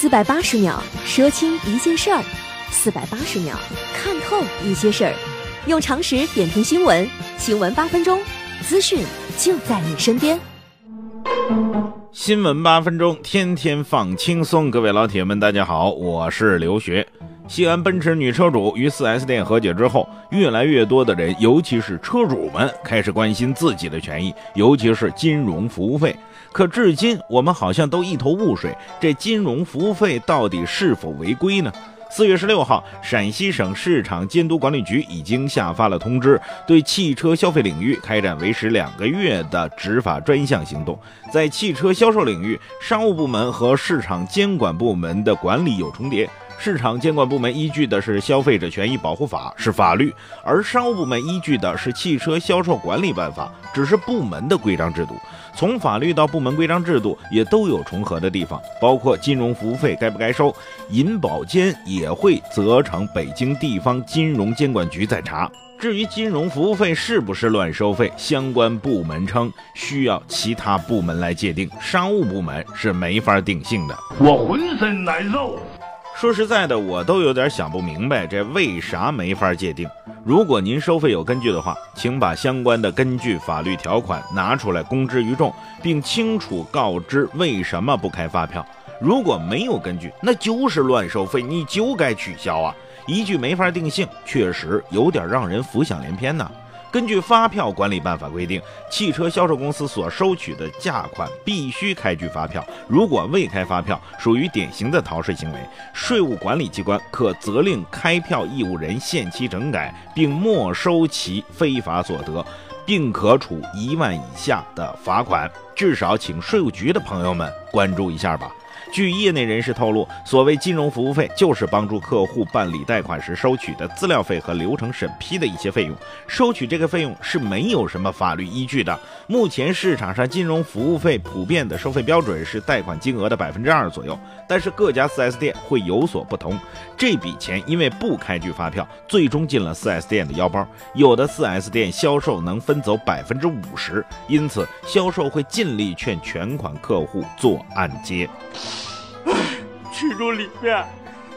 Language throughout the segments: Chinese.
四百八十秒说清一件事儿，四百八十秒看透一些事儿，用常识点评新闻，新闻八分钟，资讯就在你身边。新闻八分钟，天天放轻松。各位老铁们，大家好，我是刘学。西安奔驰女车主与 4S 店和解之后，越来越多的人，尤其是车主们，开始关心自己的权益，尤其是金融服务费。可至今，我们好像都一头雾水，这金融服务费到底是否违规呢？四月十六号，陕西省市场监督管理局已经下发了通知，对汽车消费领域开展为时两个月的执法专项行动。在汽车销售领域，商务部门和市场监管部门的管理有重叠。市场监管部门依据的是《消费者权益保护法》，是法律；而商务部门依据的是《汽车销售管理办法》，只是部门的规章制度。从法律到部门规章制度也都有重合的地方，包括金融服务费该不该收，银保监也会责成北京地方金融监管局再查。至于金融服务费是不是乱收费，相关部门称需要其他部门来界定，商务部门是没法定性的。我浑身难受。说实在的，我都有点想不明白，这为啥没法界定？如果您收费有根据的话，请把相关的根据法律条款拿出来公之于众，并清楚告知为什么不开发票。如果没有根据，那就是乱收费，你就该取消啊！一句没法定性，确实有点让人浮想联翩呐。根据发票管理办法规定，汽车销售公司所收取的价款必须开具发票。如果未开发票，属于典型的逃税行为，税务管理机关可责令开票义务人限期整改，并没收其非法所得，并可处一万以下的罚款。至少，请税务局的朋友们关注一下吧。据业内人士透露，所谓金融服务费，就是帮助客户办理贷款时收取的资料费和流程审批的一些费用。收取这个费用是没有什么法律依据的。目前市场上金融服务费普遍的收费标准是贷款金额的百分之二左右，但是各家 4S 店会有所不同。这笔钱因为不开具发票，最终进了 4S 店的腰包。有的 4S 店销售能分走百分之五十，因此销售会尽力劝全款客户做按揭。其中里面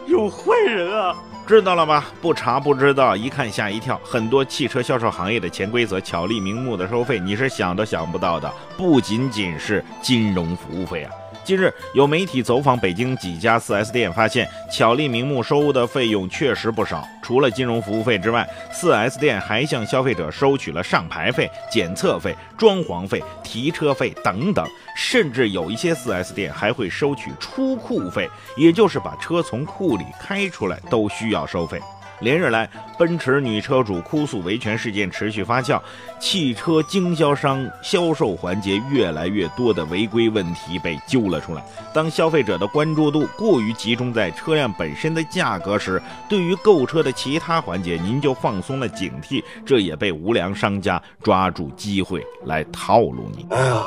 有坏人啊！知道了吧？不查不知道，一看吓一跳。很多汽车销售行业的潜规则，巧立名目的收费，你是想都想不到的。不仅仅是金融服务费啊。近日，有媒体走访北京几家 4S 店，发现巧立名目收的费用确实不少。除了金融服务费之外，4S 店还向消费者收取了上牌费、检测费、装潢费、提车费等等，甚至有一些 4S 店还会收取出库费，也就是把车从库里开出来都需要收费。连日来，奔驰女车主哭诉维权事件持续发酵，汽车经销商销售环节越来越多的违规问题被揪了出来。当消费者的关注度过于集中在车辆本身的价格时，对于购车的其他环节，您就放松了警惕，这也被无良商家抓住机会来套路你。哎呀，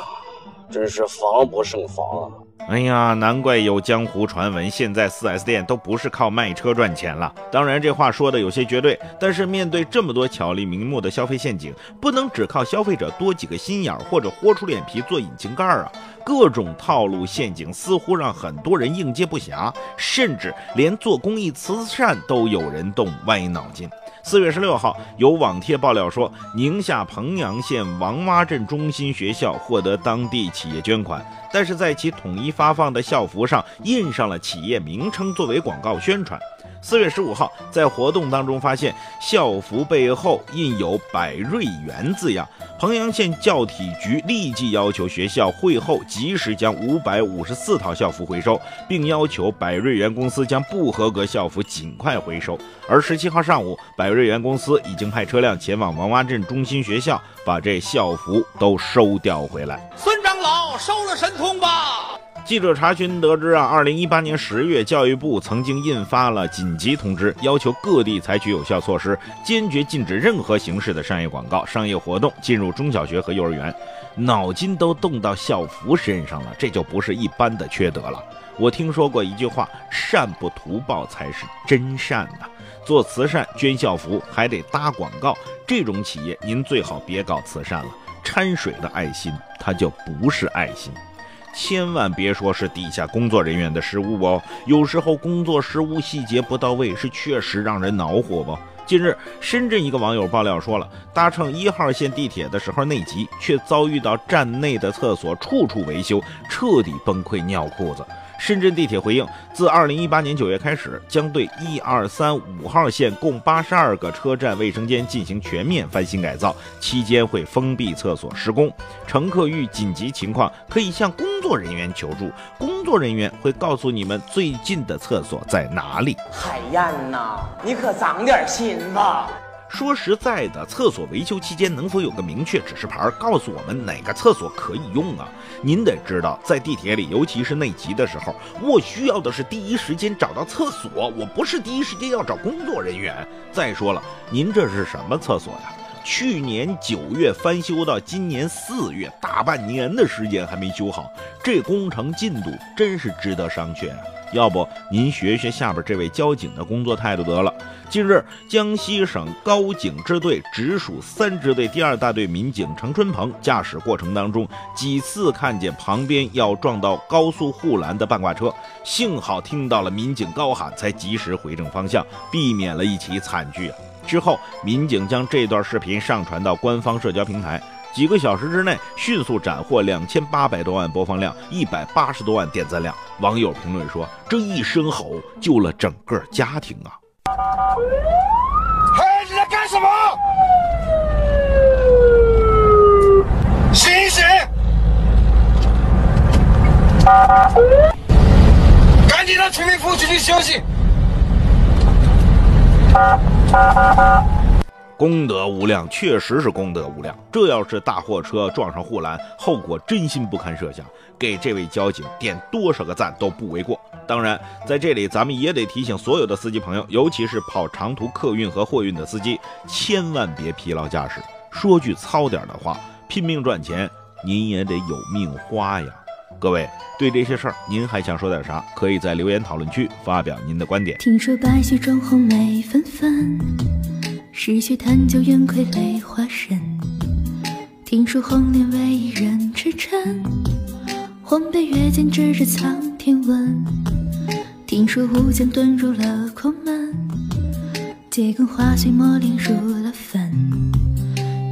真是防不胜防啊！哎呀，难怪有江湖传闻，现在 4S 店都不是靠卖车赚钱了。当然，这话说的有些绝对，但是面对这么多巧立名目的消费陷阱，不能只靠消费者多几个心眼或者豁出脸皮做引擎盖啊！各种套路陷阱似乎让很多人应接不暇，甚至连做公益慈善都有人动歪脑筋。四月十六号，有网帖爆料说，宁夏彭阳县王洼镇中心学校获得当地企业捐款，但是在其统一发放的校服上印上了企业名称作为广告宣传。四月十五号，在活动当中发现校服背后印有“百瑞园”字样，彭阳县教体局立即要求学校会后及时将五百五十四套校服回收，并要求百瑞园公司将不合格校服尽快回收。而十七号上午，百瑞园公司已经派车辆前往王洼镇中心学校，把这校服都收调回来。孙长老，收了神通吧！记者查询得知啊，二零一八年十月，教育部曾经印发了紧急通知，要求各地采取有效措施，坚决禁止任何形式的商业广告、商业活动进入中小学和幼儿园。脑筋都动到校服身上了，这就不是一般的缺德了。我听说过一句话：善不图报才是真善呐。做慈善捐校服还得搭广告，这种企业您最好别搞慈善了，掺水的爱心它就不是爱心。千万别说是底下工作人员的失误哦，有时候工作失误细节不到位，是确实让人恼火不？近日，深圳一个网友爆料说了，搭乘一号线地铁的时候内急，却遭遇到站内的厕所处处维修，彻底崩溃尿裤子。深圳地铁回应，自二零一八年九月开始，将对一二三五号线共八十二个车站卫生间进行全面翻新改造，期间会封闭厕所施工。乘客遇紧急情况可以向工作人员求助，工作人员会告诉你们最近的厕所在哪里。海燕呐，你可长点心吧。说实在的，厕所维修期间能否有个明确指示牌，告诉我们哪个厕所可以用啊？您得知道，在地铁里，尤其是内急的时候，我需要的是第一时间找到厕所，我不是第一时间要找工作人员。再说了，您这是什么厕所呀？去年九月翻修到今年四月，大半年的时间还没修好，这工程进度真是值得商榷啊！要不您学学下边这位交警的工作态度得了。近日，江西省高警支队直属三支队第二大队民警程春鹏驾驶过程当中，几次看见旁边要撞到高速护栏的半挂车，幸好听到了民警高喊，才及时回正方向，避免了一起惨剧！之后，民警将这段视频上传到官方社交平台。几个小时之内，迅速斩获两千八百多万播放量，一百八十多万点赞量。网友评论说：“这一声吼救了整个家庭啊！”嘿，你在干什么？醒醒！赶紧让全民服出去休息。功德无量，确实是功德无量。这要是大货车撞上护栏，后果真心不堪设想。给这位交警点多少个赞都不为过。当然，在这里咱们也得提醒所有的司机朋友，尤其是跑长途客运和货运的司机，千万别疲劳驾驶。说句糙点的话，拼命赚钱，您也得有命花呀。各位，对这些事儿，您还想说点啥？可以在留言讨论区发表您的观点。听说白雪中红梅纷纷。逝去探究愿傀儡化身。听说红莲为一人痴嗔，黄北月间指着苍天问。听说乌江遁入了空门，桔梗花碎墨莲入了坟。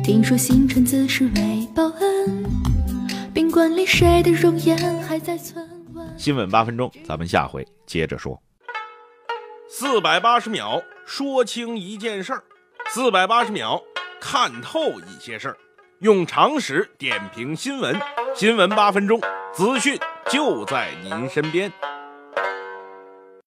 听说星辰自是为报恩，宾馆里谁的容颜还在存？新闻八分钟，咱们下回接着说。四百八十秒说清一件事儿。四百八十秒，看透一些事儿，用常识点评新闻。新闻八分钟，资讯就在您身边。